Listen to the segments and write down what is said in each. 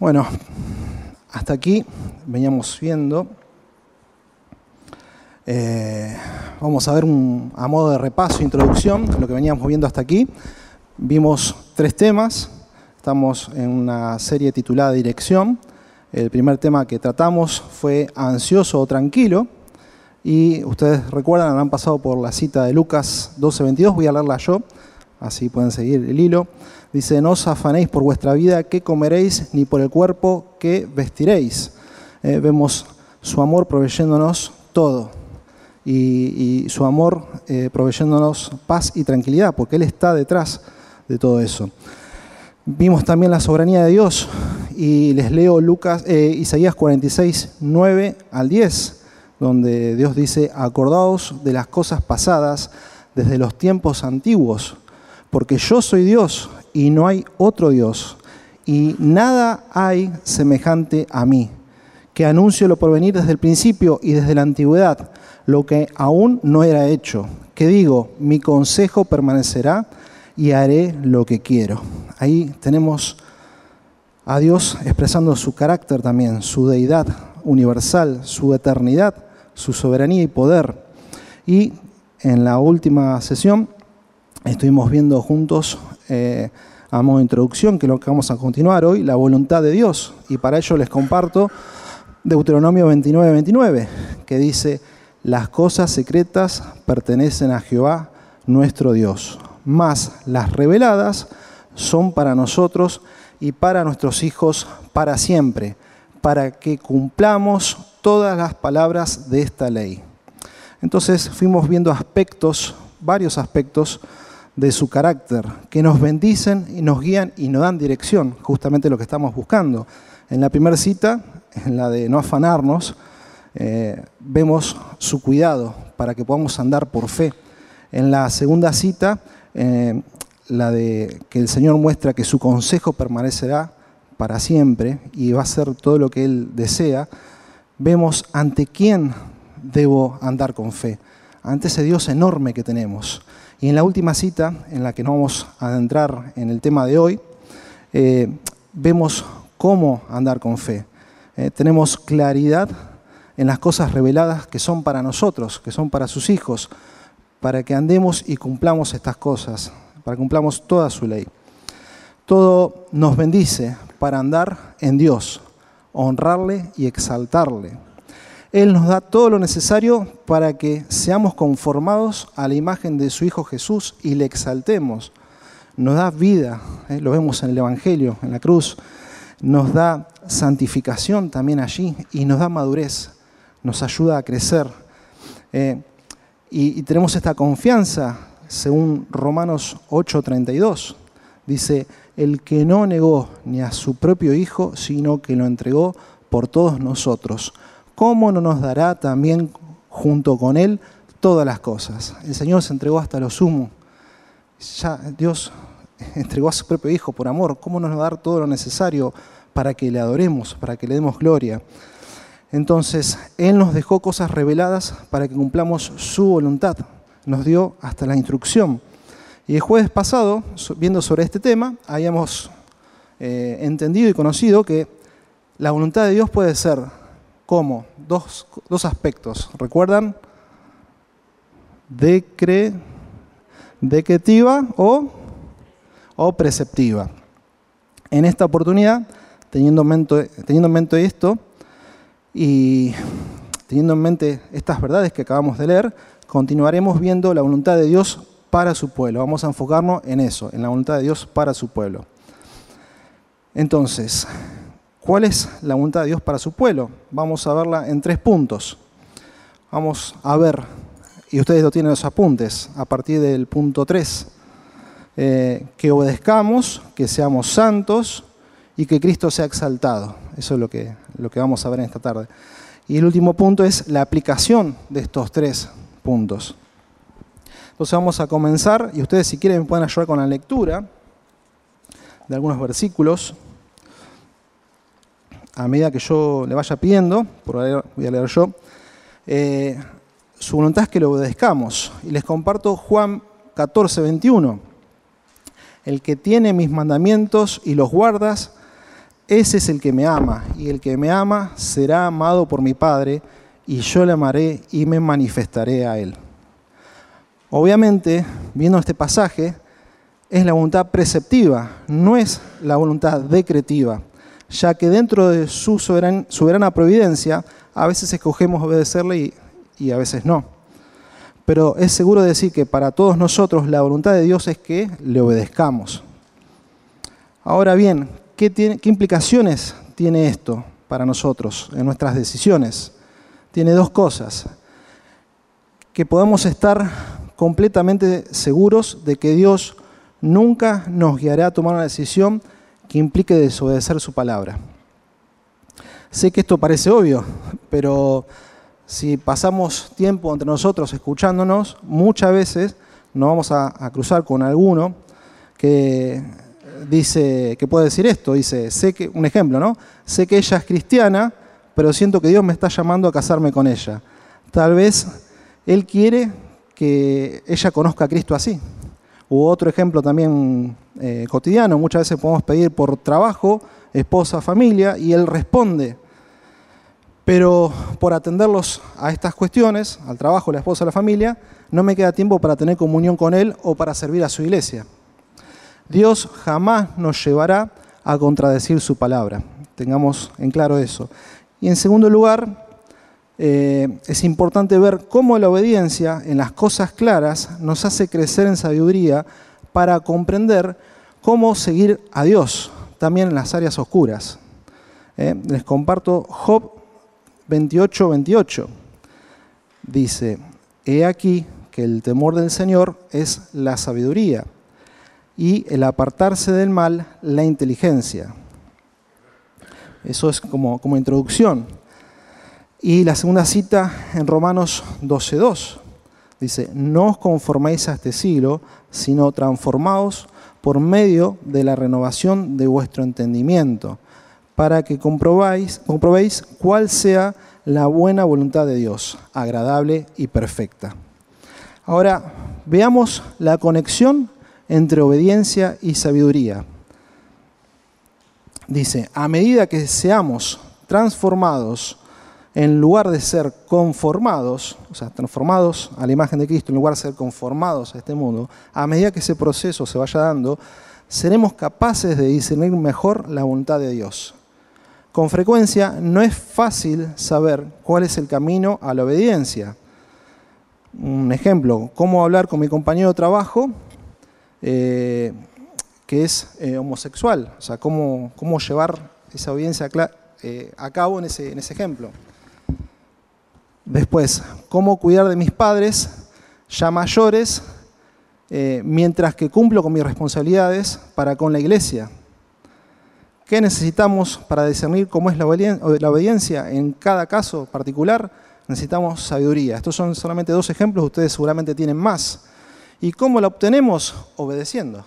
Bueno, hasta aquí veníamos viendo. Eh, vamos a ver un, a modo de repaso, introducción, lo que veníamos viendo hasta aquí. Vimos tres temas. Estamos en una serie titulada Dirección. El primer tema que tratamos fue ansioso o tranquilo. Y ustedes recuerdan, han pasado por la cita de Lucas 12:22. Voy a leerla yo, así pueden seguir el hilo. Dice, no os afanéis por vuestra vida, qué comeréis, ni por el cuerpo, qué vestiréis. Eh, vemos su amor proveyéndonos todo y, su amor eh, proveyéndonos paz y tranquilidad, porque Él está detrás de todo eso. Vimos también la soberanía de Dios y les leo Lucas, eh, Isaías 46, 9 al 10, donde Dios dice, acordaos de las cosas pasadas desde los tiempos antiguos, porque yo soy Dios y no hay otro Dios, y nada hay semejante a mí, que anuncio lo por venir desde el principio y desde la antigüedad, lo que aún no era hecho, que digo, mi consejo permanecerá y haré lo que quiero. Ahí tenemos a Dios expresando su carácter también, su deidad universal, su eternidad, su soberanía y poder. Y en la última sesión estuvimos viendo juntos eh, introducción, que es lo que vamos a continuar hoy, la voluntad de Dios. Y para ello les comparto Deuteronomio 29, 29, que dice, las cosas secretas pertenecen a Jehová nuestro Dios, mas las reveladas son para nosotros y para nuestros hijos para siempre, para que cumplamos todas las palabras de esta ley. Entonces fuimos viendo aspectos, varios aspectos, de su carácter, que nos bendicen y nos guían y nos dan dirección, justamente lo que estamos buscando. En la primera cita, en la de no afanarnos, eh, vemos su cuidado para que podamos andar por fe. En la segunda cita, eh, la de que el Señor muestra que su consejo permanecerá para siempre y va a ser todo lo que Él desea, vemos ante quién debo andar con fe, ante ese Dios enorme que tenemos. Y en la última cita, en la que nos vamos a adentrar en el tema de hoy, eh, vemos cómo andar con fe. Eh, tenemos claridad en las cosas reveladas que son para nosotros, que son para sus hijos, para que andemos y cumplamos estas cosas, para que cumplamos toda su ley. Todo nos bendice para andar en Dios, honrarle y exaltarle. Él nos da todo lo necesario para que seamos conformados a la imagen de su Hijo Jesús y le exaltemos. Nos da vida, ¿eh? lo vemos en el Evangelio, en la cruz. Nos da santificación también allí y nos da madurez, nos ayuda a crecer. Eh, y, y tenemos esta confianza, según Romanos 8:32. Dice, el que no negó ni a su propio Hijo, sino que lo entregó por todos nosotros ¿cómo no nos dará también junto con Él todas las cosas? El Señor se entregó hasta lo sumo. Ya Dios entregó a su propio Hijo por amor. ¿Cómo no nos va a dar todo lo necesario para que le adoremos, para que le demos gloria? Entonces, Él nos dejó cosas reveladas para que cumplamos su voluntad. Nos dio hasta la instrucción. Y el jueves pasado, viendo sobre este tema, habíamos eh, entendido y conocido que la voluntad de Dios puede ser ¿Cómo? Dos, aspectos. ¿Recuerdan? Decre, decretiva o, o preceptiva. En esta oportunidad, teniendo en, mente, teniendo en mente esto y teniendo en mente estas verdades que acabamos de leer, continuaremos viendo la voluntad de Dios para su pueblo. Vamos a enfocarnos en eso, en la voluntad de Dios para su pueblo. Entonces, ¿Cuál es la voluntad de Dios para su pueblo? Vamos a verla en tres puntos. Vamos a ver, y ustedes lo tienen en los apuntes, a partir del punto 3, eh, que obedezcamos, que seamos santos y que Cristo sea exaltado. Eso es lo que, lo que vamos a ver en esta tarde. Y el último punto es la aplicación de estos tres puntos. Entonces vamos a comenzar, y ustedes si quieren me pueden ayudar con la lectura de algunos versículos a medida que yo le vaya pidiendo, por ahí voy a leer yo, eh, su voluntad es que lo obedezcamos. Y les comparto Juan 14, 21. El que tiene mis mandamientos y los guardas, ese es el que me ama, y el que me ama será amado por mi Padre, y yo le amaré y me manifestaré a él. Obviamente, viendo este pasaje, es la voluntad preceptiva, no es la voluntad decretiva, ya que dentro de su soberana providencia a veces escogemos obedecerle y, a veces no. Pero es seguro decir que para todos nosotros la voluntad de Dios es que le obedezcamos. Ahora bien, ¿qué, ¿qué implicaciones tiene esto para nosotros en nuestras decisiones? Tiene dos cosas. Que podemos estar completamente seguros de que Dios nunca nos guiará a tomar una decisión que implique desobedecer su palabra. Sé que esto parece obvio, pero si pasamos tiempo entre nosotros escuchándonos, muchas veces nos vamos a, cruzar con alguno que dice, que puede decir esto, dice, sé que, un ejemplo, ¿no? Sé que ella es cristiana, pero siento que Dios me está llamando a casarme con ella. Tal vez Él quiere que ella conozca a Cristo así. U otro ejemplo también eh, cotidiano, muchas veces podemos pedir por trabajo, esposa, familia, y él responde. Pero por atenderlos a estas cuestiones, al trabajo, la esposa, la familia, no me queda tiempo para tener comunión con él o para servir a su iglesia. Dios jamás nos llevará a contradecir su palabra. Tengamos en claro eso. Y en segundo lugar, eh, es importante ver cómo la obediencia en las cosas claras nos hace crecer en sabiduría para comprender cómo seguir a Dios, también en las áreas oscuras. Eh, les comparto Job 28, 28. Dice, he aquí que el temor del Señor es la sabiduría y el apartarse del mal la inteligencia. Eso es como, como introducción. Y la segunda cita en Romanos 12.2 dice, no os conforméis a este siglo, sino transformaos por medio de la renovación de vuestro entendimiento, para que comprobéis cuál sea la buena voluntad de Dios, agradable y perfecta. Ahora, veamos la conexión entre obediencia y sabiduría. Dice, a medida que seamos transformados en lugar de ser conformados, o sea, transformados a la imagen de Cristo, en lugar de ser conformados a este mundo, a medida que ese proceso se vaya dando, seremos capaces de discernir mejor la voluntad de Dios. Con frecuencia no es fácil saber cuál es el camino a la obediencia. Un ejemplo, cómo hablar con mi compañero de trabajo eh, que es eh, homosexual, o sea, cómo, llevar esa obediencia eh, a cabo en ese ejemplo. Después, cómo cuidar de mis padres ya mayores eh, mientras que cumplo con mis responsabilidades para con la iglesia. ¿Qué necesitamos para discernir cómo es la obediencia en cada caso particular? Necesitamos sabiduría. Estos son solamente dos ejemplos, ustedes seguramente tienen más. ¿Y cómo la obtenemos? Obedeciendo.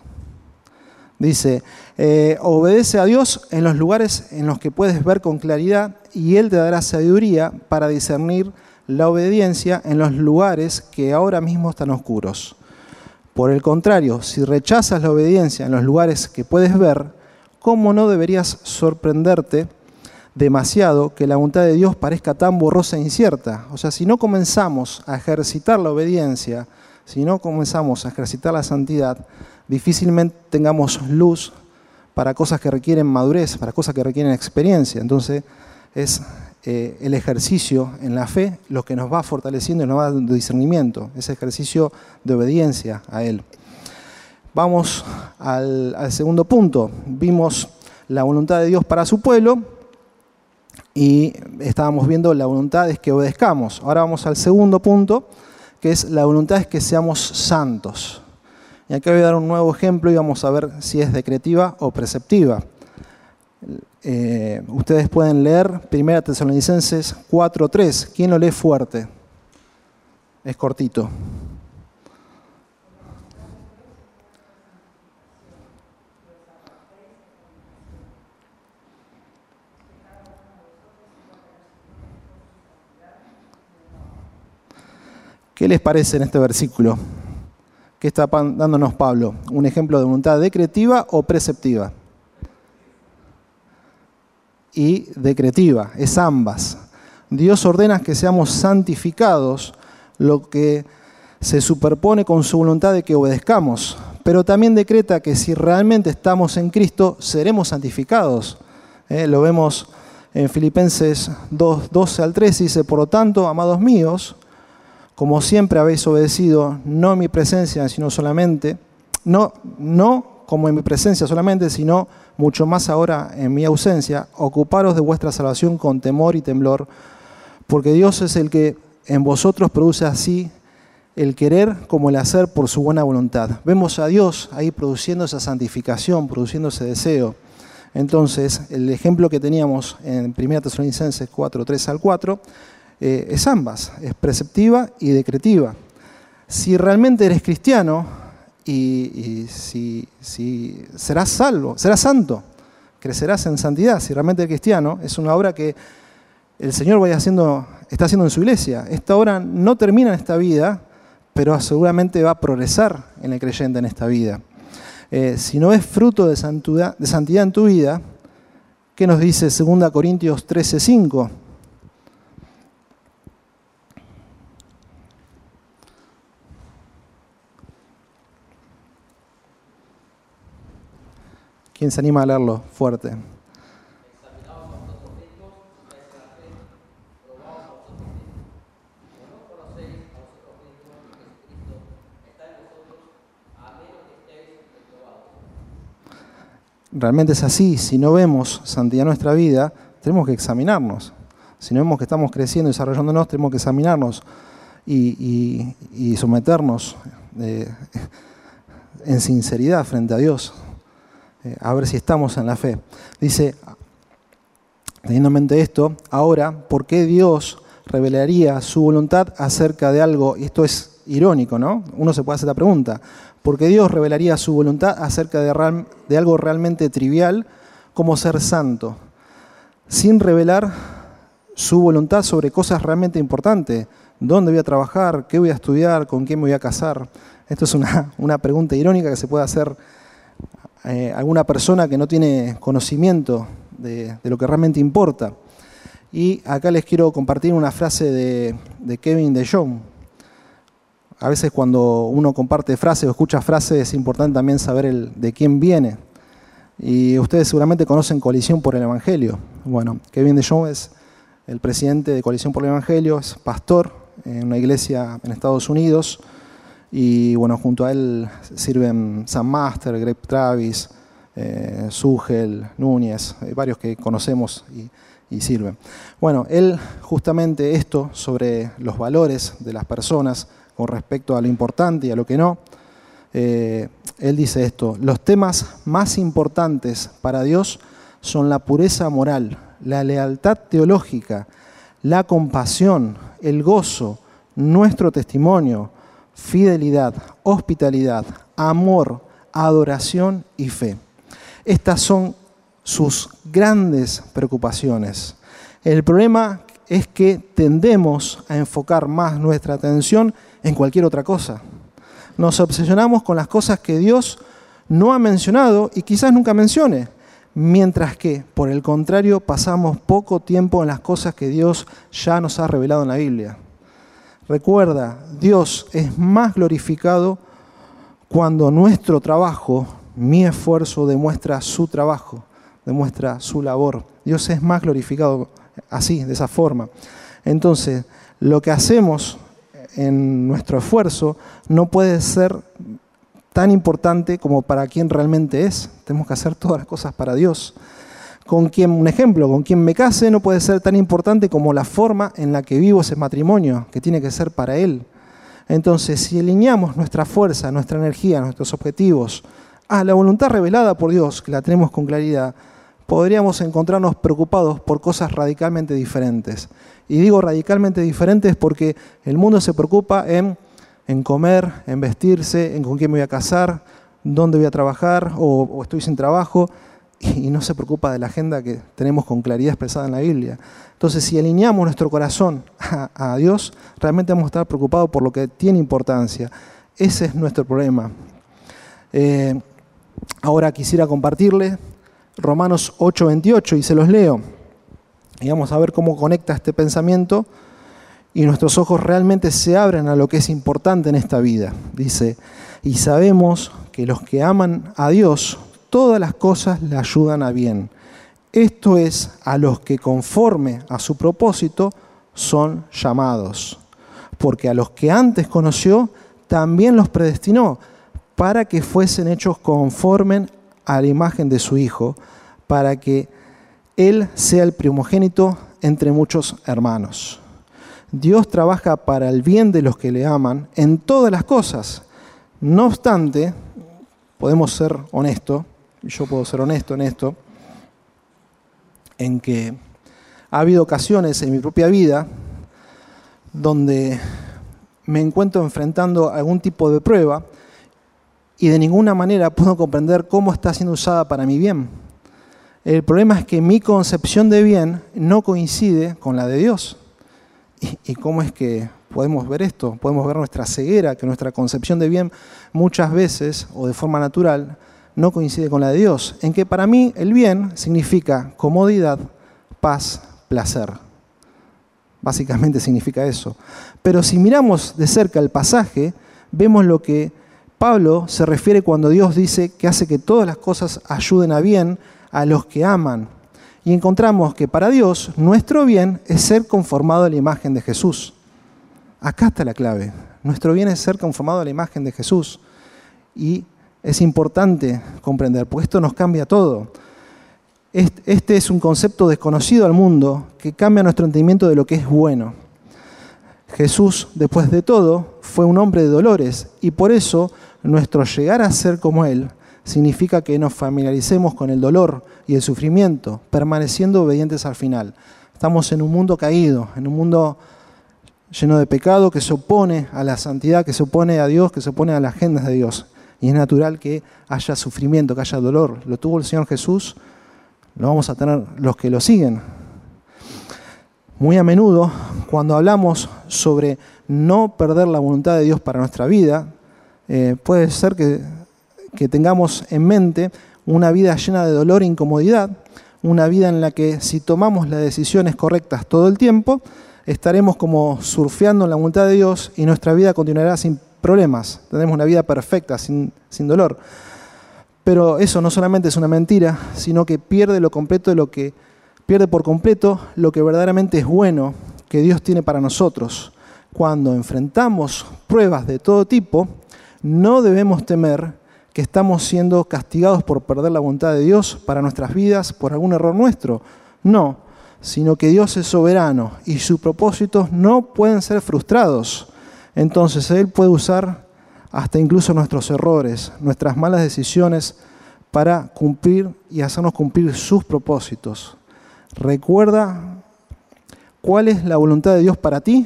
Dice, eh, obedece a Dios en los lugares en los que puedes ver con claridad y Él te dará sabiduría para discernir la obediencia en los lugares que ahora mismo están oscuros. Por el contrario, si rechazas la obediencia en los lugares que puedes ver, ¿cómo no deberías sorprenderte demasiado que la voluntad de Dios parezca tan borrosa e incierta? O sea, si no comenzamos a ejercitar la obediencia, si no comenzamos a ejercitar la santidad, difícilmente tengamos luz para cosas que requieren madurez, para cosas que requieren experiencia. Entonces, es eh, el ejercicio en la fe lo que nos va fortaleciendo y nos va dando discernimiento, ese ejercicio de obediencia a Él. Vamos al, segundo punto. Vimos la voluntad de Dios para su pueblo y estábamos viendo la voluntad es que obedezcamos. Ahora vamos al segundo punto, que es la voluntad es que seamos santos. Y aquí voy a dar un nuevo ejemplo y vamos a ver si es decretiva o preceptiva. Eh, ustedes pueden leer 1 Tesalonicenses 4.3. ¿Quién lo lee fuerte? Es cortito. ¿Qué les parece en este versículo? ¿Qué está dándonos Pablo? ¿Un ejemplo de voluntad decretiva o preceptiva? Y decretiva, es ambas. Dios ordena que seamos santificados, lo que se superpone con su voluntad de que obedezcamos, pero también decreta que si realmente estamos en Cristo, seremos santificados. Eh, lo vemos en Filipenses 2, 12 al 13, dice, por lo tanto, amados míos, como siempre habéis obedecido, no en mi presencia, sino solamente, no, no como en mi presencia solamente, sino mucho más ahora en mi ausencia, ocuparos de vuestra salvación con temor y temblor, porque Dios es el que en vosotros produce así el querer como el hacer por su buena voluntad. Vemos a Dios ahí produciendo esa santificación, produciendo ese deseo. Entonces, el ejemplo que teníamos en 1 Tesalonicenses 4, 3 al 4, eh, es ambas, es preceptiva y decretiva. Si realmente eres cristiano y, si, serás salvo, serás santo, crecerás en santidad, si realmente eres cristiano, es una obra que el Señor vaya haciendo, está haciendo en su iglesia. Esta obra no termina en esta vida, pero seguramente va a progresar en el creyente en esta vida. Eh, si no es fruto de santidad, de santidad en tu vida, ¿qué nos dice 2 Corintios 13:5? ¿Quién se anima a leerlo fuerte? realmente es así, si no vemos santidad en nuestra vida, tenemos que examinarnos. Si no vemos que estamos creciendo y desarrollándonos, tenemos que examinarnos y, someternos eh, en sinceridad frente a Dios, eh, a ver si estamos en la fe. Dice, teniendo en mente esto, ahora, ¿por qué Dios revelaría su voluntad acerca de algo? Y esto es irónico, ¿no? Uno se puede hacer la pregunta, porque Dios revelaría su voluntad acerca de, algo realmente trivial como ser santo, sin revelar su voluntad sobre cosas realmente importantes. ¿Dónde voy a trabajar? ¿Qué voy a estudiar? ¿Con quién me voy a casar? Esto es una, pregunta irónica que se puede hacer eh, alguna persona que no tiene conocimiento de, lo que realmente importa. Y acá les quiero compartir una frase de, Kevin de Jong, a veces cuando uno comparte frases o escucha frases es importante también saber el, de quién viene. Y ustedes seguramente conocen Coalición por el Evangelio. Bueno, Kevin de Jong es el presidente de Coalición por el Evangelio, es pastor en una iglesia en Estados Unidos. Y bueno, junto a él sirven Sam Master, Greg Travis, eh, Sugel, Núñez, hay varios que conocemos y, y sirven. Bueno, él justamente esto sobre los valores de las personas, con respecto a lo importante y a lo que no. Eh, él dice esto, los temas más importantes para Dios son la pureza moral, la lealtad teológica, la compasión, el gozo, nuestro testimonio, fidelidad, hospitalidad, amor, adoración y fe. Estas son sus grandes preocupaciones. El problema es que tendemos a enfocar más nuestra atención en cualquier otra cosa. Nos obsesionamos con las cosas que Dios no ha mencionado y quizás nunca mencione, mientras que, por el contrario, pasamos poco tiempo en las cosas que Dios ya nos ha revelado en la Biblia. Recuerda, Dios es más glorificado cuando nuestro trabajo, mi esfuerzo, demuestra su trabajo, demuestra su labor. Dios es más glorificado así, de esa forma. Entonces, lo que hacemos en nuestro esfuerzo no puede ser tan importante como para quien realmente es. Tenemos que hacer todas las cosas para Dios. Con quien, un ejemplo, con quien me case no puede ser tan importante como la forma en la que vivo ese matrimonio, que tiene que ser para Él. Entonces, si alineamos nuestra fuerza, nuestra energía, nuestros objetivos a la voluntad revelada por Dios, que la tenemos con claridad, podríamos encontrarnos preocupados por cosas radicalmente diferentes. Y digo radicalmente diferentes porque el mundo se preocupa en, comer, en vestirse, en con quién me voy a casar, dónde voy a trabajar o, estoy sin trabajo y no se preocupa de la agenda que tenemos con claridad expresada en la Biblia. Entonces, si alineamos nuestro corazón a, Dios, realmente vamos a estar preocupados por lo que tiene importancia. Ese es nuestro problema. Eh, ahora quisiera compartirle Romanos 8:28 y se los leo. Y vamos a ver cómo conecta este pensamiento y nuestros ojos realmente se abren a lo que es importante en esta vida. Dice, y sabemos que los que aman a Dios, todas las cosas le ayudan a bien. Esto es a los que conforme a su propósito son llamados. Porque a los que antes conoció, también los predestinó para que fuesen hechos conforme a la imagen de su Hijo, para que Él sea el primogénito entre muchos hermanos. Dios trabaja para el bien de los que le aman en todas las cosas. No obstante, podemos ser honestos, yo puedo ser honesto en esto, en que ha habido ocasiones en mi propia vida donde me encuentro enfrentando algún tipo de prueba y de ninguna manera puedo comprender cómo está siendo usada para mi bien. El problema es que mi concepción de bien no coincide con la de Dios. ¿Y, cómo es que podemos ver esto? Podemos ver nuestra ceguera, que nuestra concepción de bien muchas veces, o de forma natural, no coincide con la de Dios. En que para mí el bien significa comodidad, paz, placer. Básicamente significa eso. Pero si miramos de cerca el pasaje, vemos lo que Pablo se refiere cuando Dios dice que hace que todas las cosas ayuden a bien a los que aman y encontramos que para Dios nuestro bien es ser conformado a la imagen de Jesús. Acá está la clave. Nuestro bien es ser conformado a la imagen de Jesús. Y es importante comprender, porque esto nos cambia todo. Este es un concepto desconocido al mundo que cambia nuestro entendimiento de lo que es bueno. Jesús, después de todo, fue un hombre de dolores y por eso nuestro llegar a ser como Él significa que nos familiaricemos con el dolor y el sufrimiento, permaneciendo obedientes al final. Estamos en un mundo caído, en un mundo lleno de pecado que se opone a la santidad, que se opone a Dios, que se opone a las agendas de Dios. Y es natural que haya sufrimiento, que haya dolor. Lo tuvo el Señor Jesús, lo vamos a tener los que lo siguen. Muy a menudo, cuando hablamos sobre no perder la voluntad de Dios para nuestra vida, eh, puede ser que que tengamos en mente una vida llena de dolor e incomodidad, una vida en la que si tomamos las decisiones correctas todo el tiempo, estaremos como surfeando en la voluntad de Dios y nuestra vida continuará sin problemas, tendremos una vida perfecta, sin, sin dolor. Pero eso no solamente es una mentira, sino que pierde lo completo de lo que pierde por completo lo que verdaderamente es bueno que Dios tiene para nosotros. Cuando enfrentamos pruebas de todo tipo, no debemos temer que estamos siendo castigados por perder la voluntad de Dios para nuestras vidas por algún error nuestro. No, sino que Dios es soberano y sus propósitos no pueden ser frustrados. Entonces Él puede usar hasta incluso nuestros errores, nuestras malas decisiones, para cumplir y hacernos cumplir sus propósitos. Recuerda cuál es la voluntad de Dios para ti.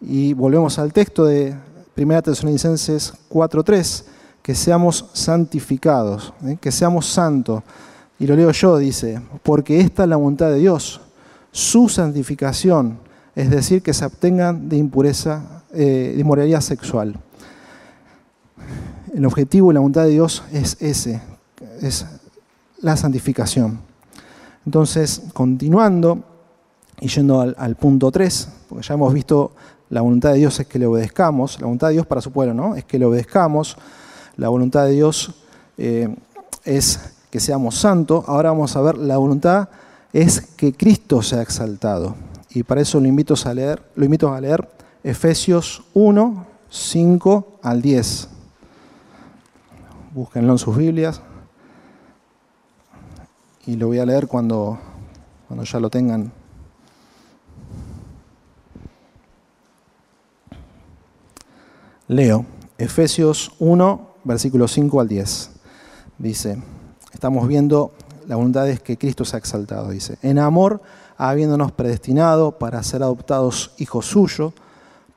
Y volvemos al texto de 1 Tesalonicenses 4.3 que seamos santificados, ¿eh? que seamos santos. Y lo leo yo, dice, porque esta es la voluntad de Dios, su santificación, es decir, que se abstengan de impureza, eh, de inmoralidad sexual. El objetivo y la voluntad de Dios es ese, es la santificación. Entonces, continuando y yendo al, al punto 3, porque ya hemos visto la voluntad de Dios es que le obedezcamos, la voluntad de Dios para su pueblo, ¿no? Es que le obedezcamos. La voluntad de Dios eh, es que seamos santos. Ahora vamos a ver, la voluntad es que Cristo sea exaltado. Y para eso lo invito a leer, lo invito a leer Efesios 1, 5 al 10. Búsquenlo en sus Biblias. Y lo voy a leer cuando, ya lo tengan. Leo Efesios 1, versículos 5 al 10. Dice, estamos viendo la voluntad es que Cristo se ha exaltado, dice, en amor, habiéndonos predestinado para ser adoptados hijos suyos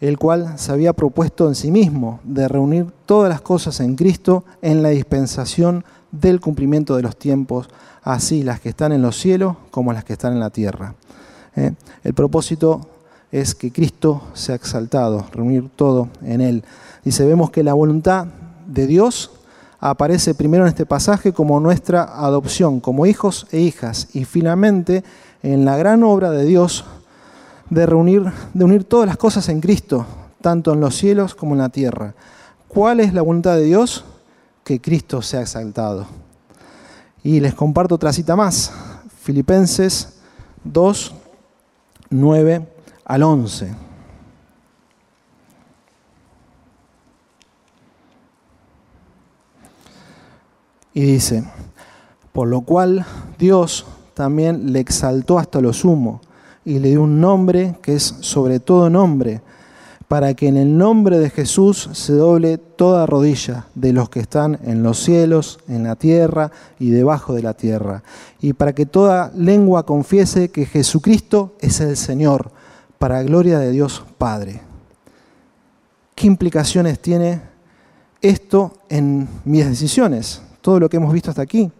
el cual se había propuesto en sí mismo de reunir todas las cosas en Cristo en la dispensación del cumplimiento de los tiempos, así las que están en los cielos como las que están en la tierra. ¿Eh? El propósito es que Cristo sea exaltado, reunir todo en Él. Dice, vemos que la voluntad de Dios aparece primero en este pasaje como nuestra adopción, como hijos e hijas, y finalmente en la gran obra de Dios de reunir, de unir todas las cosas en Cristo, tanto en los cielos como en la tierra. ¿Cuál es la voluntad de Dios? Que Cristo sea exaltado. Y les comparto otra cita más, Filipenses 2, 9 al 11. Y dice, por lo cual Dios también le exaltó hasta lo sumo y le dio un nombre que es sobre todo nombre, para que en el nombre de Jesús se doble toda rodilla de los que están en los cielos, en la tierra y debajo de la tierra, y para que toda lengua confiese que Jesucristo es el Señor, para gloria de Dios Padre. ¿Qué implicaciones tiene esto en mis decisiones? todo lo que hemos visto hasta aquí.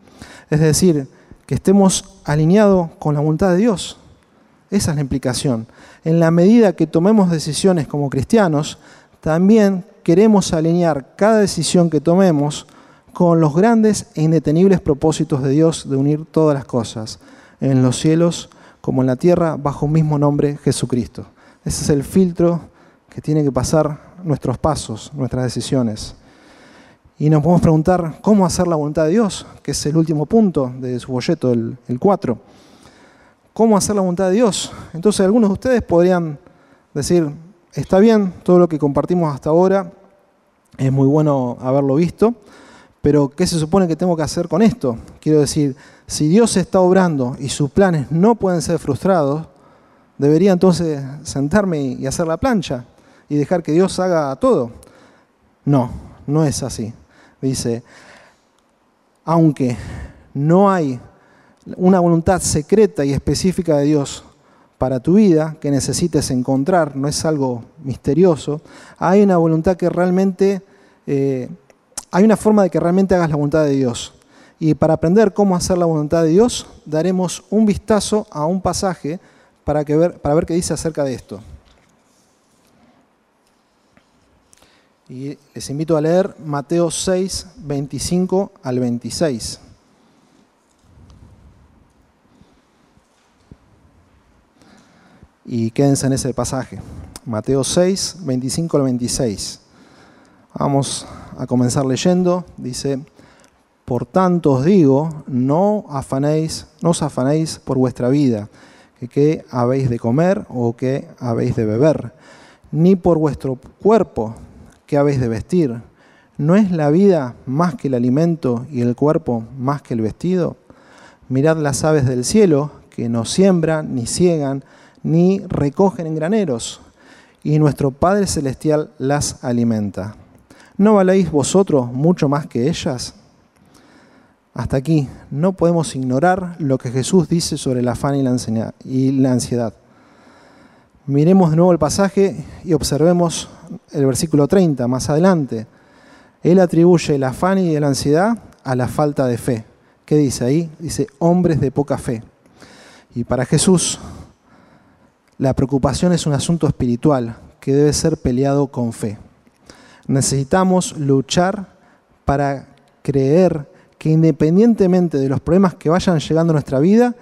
Es decir, que estemos alineados con la voluntad de Dios. Esa es la implicación. En la medida que tomemos decisiones como cristianos, también queremos alinear cada decisión que tomemos con los grandes e indetenibles propósitos de Dios de unir todas las cosas, en los cielos como en la tierra, bajo un mismo nombre, Jesucristo. Ese es el filtro que tiene que pasar nuestros pasos, nuestras decisiones. Y nos podemos preguntar cómo hacer la voluntad de Dios, que es el último punto de su folleto, el, 4. ¿Cómo hacer la voluntad de Dios? Entonces algunos de ustedes podrían decir, está bien todo lo que compartimos hasta ahora, es muy bueno haberlo visto, pero ¿qué se supone que tengo que hacer con esto? Quiero decir, si Dios está obrando y sus planes no pueden ser frustrados, debería entonces sentarme y hacer la plancha y dejar que Dios haga todo. No, no es así dice, aunque no hay una voluntad secreta y específica de Dios para tu vida que necesites encontrar, no es algo misterioso, hay una voluntad que realmente, eh, hay una forma de que realmente hagas la voluntad de Dios. Y para aprender cómo hacer la voluntad de Dios, daremos un vistazo a un pasaje para, que ver, para ver qué dice acerca de esto. Y les invito a leer Mateo 6, 25 al 26. Y quédense en ese pasaje. Mateo 6, 25 al 26. Vamos a comenzar leyendo. Dice, por tanto os digo, no afanéis, no os afanéis por vuestra vida, que qué habéis de comer o qué habéis de beber, ni por vuestro cuerpo ¿qué habéis de vestir? ¿No es la vida más que el alimento y el cuerpo más que el vestido? Mirad las aves del cielo, que no siembran, ni ciegan, ni recogen en graneros, y nuestro Padre Celestial las alimenta. ¿No valéis vosotros mucho más que ellas? Hasta aquí, no podemos ignorar lo que Jesús dice sobre el afán y la ansiedad. Miremos de nuevo el pasaje y observemos el versículo 30 más adelante. Él atribuye el afán y la ansiedad a la falta de fe. ¿Qué dice ahí? Dice hombres de poca fe. Y para Jesús, la preocupación es un asunto espiritual que debe ser peleado con fe. Necesitamos luchar para creer que independientemente de los problemas que vayan llegando a nuestra vida,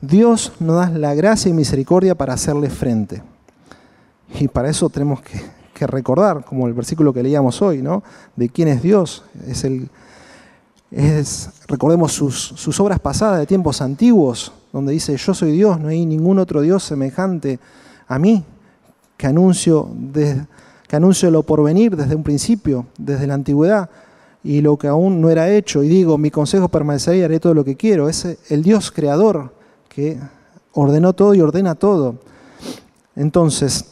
Dios nos da la gracia y misericordia para hacerle frente. Y para eso tenemos que, recordar, como el versículo que leíamos hoy, ¿no? De quién es Dios. Es el, recordemos sus, obras pasadas de tiempos antiguos, donde dice, yo soy Dios, no hay ningún otro Dios semejante a mí, que anuncio, de, que anuncio lo porvenir desde un principio, desde la antigüedad, y lo que aún no era hecho, y digo, mi consejo permanecerá y haré todo lo que quiero. Es el Dios creador que ordenó todo y ordena todo. Entonces,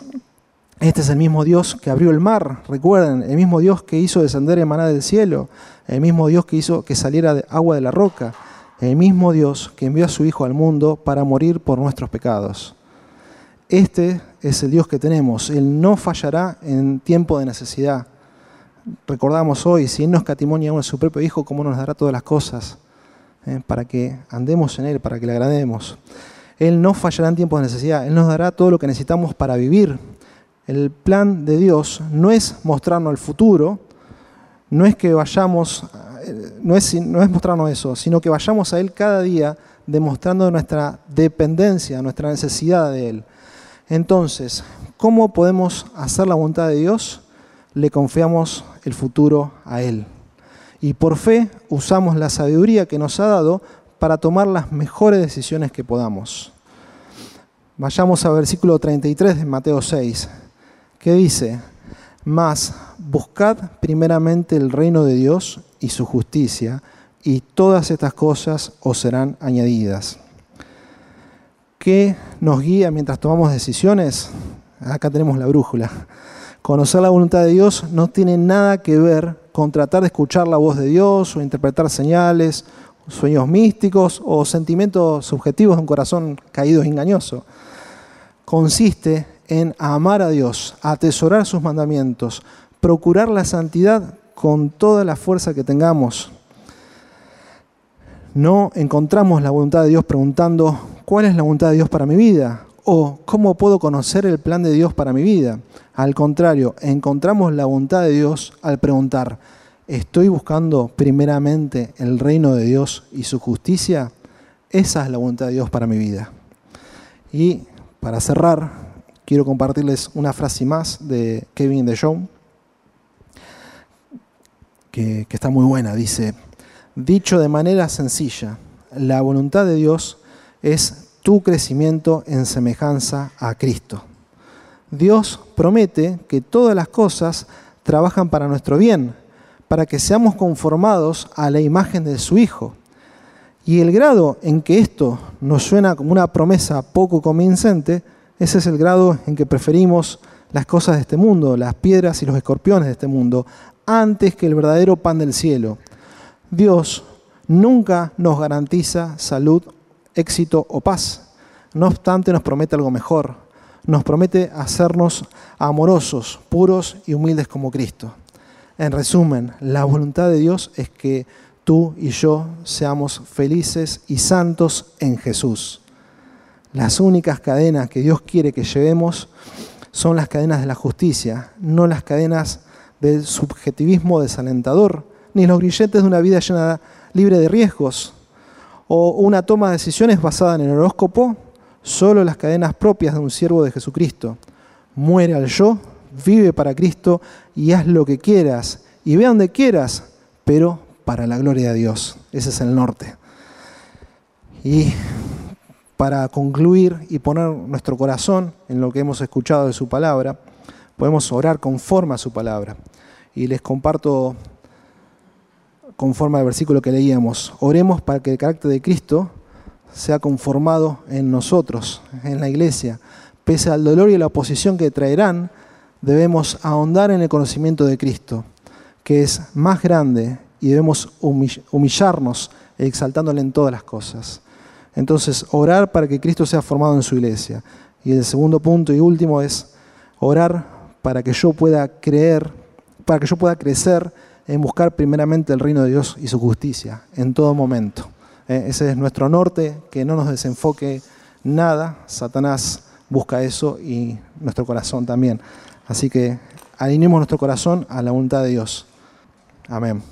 este es el mismo Dios que abrió el mar, recuerden, el mismo Dios que hizo descender el maná del cielo, el mismo Dios que hizo que saliera agua de la roca. El mismo Dios que envió a su Hijo al mundo para morir por nuestros pecados. Este es el Dios que tenemos. Él no fallará en tiempo de necesidad. Recordamos hoy, si Él nos catimonia a su propio Hijo, ¿cómo nos dará todas las cosas? ¿Eh? Para que andemos en Él, para que le agrademos. Él no fallará en tiempo de necesidad. Él nos dará todo lo que necesitamos para vivir. El plan de Dios no es mostrarnos el futuro, no es que vayamos, no es, no es mostrarnos eso, sino que vayamos a Él cada día demostrando nuestra dependencia, nuestra necesidad de Él. Entonces, ¿cómo podemos hacer la voluntad de Dios? Le confiamos el futuro a Él. Y por fe usamos la sabiduría que nos ha dado para tomar las mejores decisiones que podamos. Vayamos al versículo 33 de Mateo 6, que dice, Mas buscad primeramente el reino de Dios y su justicia, y todas estas cosas os serán añadidas. ¿Qué nos guía mientras tomamos decisiones? Acá tenemos la brújula. Conocer la voluntad de Dios no tiene nada que ver con tratar de escuchar la voz de Dios o interpretar señales, sueños místicos o sentimientos subjetivos de un corazón caído e engañoso. Consiste en amar a Dios, atesorar sus mandamientos, procurar la santidad con toda la fuerza que tengamos. No encontramos la voluntad de Dios preguntando, ¿cuál es la voluntad de Dios para mi vida? O ¿cómo puedo conocer el plan de Dios para mi vida? Al contrario, encontramos la voluntad de Dios al preguntar, ¿estoy buscando primeramente el reino de Dios y su justicia? Esa es la voluntad de Dios para mi vida. Y para cerrar, quiero compartirles una frase más de Kevin DeJong, que, está muy buena. Dice, dicho de manera sencilla, la voluntad de Dios es tu crecimiento en semejanza a Cristo. Dios promete que todas las cosas trabajan para nuestro bien, para que seamos conformados a la imagen de su Hijo. Y el grado en que esto nos suena como una promesa poco convincente, ese es el grado en que preferimos las cosas de este mundo, las piedras y los escorpiones de este mundo, antes que el verdadero pan del cielo. Dios nunca nos garantiza salud éxito o paz. No obstante, nos promete algo mejor. Nos promete hacernos amorosos, puros y humildes como Cristo. En resumen, la voluntad de Dios es que tú y yo seamos felices y santos en Jesús. Las únicas cadenas que Dios quiere que llevemos son las cadenas de la justicia, no las cadenas del subjetivismo desalentador, ni los grilletes de una vida llena, libre de riesgos, o una toma de decisiones basada en el horóscopo, solo las cadenas propias de un siervo de Jesucristo. Muere al yo, vive para Cristo y haz lo que quieras y ve donde quieras, pero para la gloria de Dios. Ese es el norte. Y para concluir y poner nuestro corazón en lo que hemos escuchado de su palabra, podemos orar conforme a su palabra. Y les comparto conforme al versículo que leíamos. Oremos para que el carácter de Cristo sea conformado en nosotros, en la iglesia. Pese al dolor y la oposición que traerán, debemos ahondar en el conocimiento de Cristo, que es más grande y debemos humillarnos exaltándole en todas las cosas. Entonces, orar para que Cristo sea formado en su iglesia. Y el segundo punto y último es orar para que yo pueda creer, para que yo pueda crecer en buscar primeramente el reino de Dios y su justicia en todo momento. Eh, ese es nuestro norte, que no nos desenfoque nada. Satanás busca eso y nuestro corazón también. Así que alineemos nuestro corazón a la voluntad de Dios. Amén.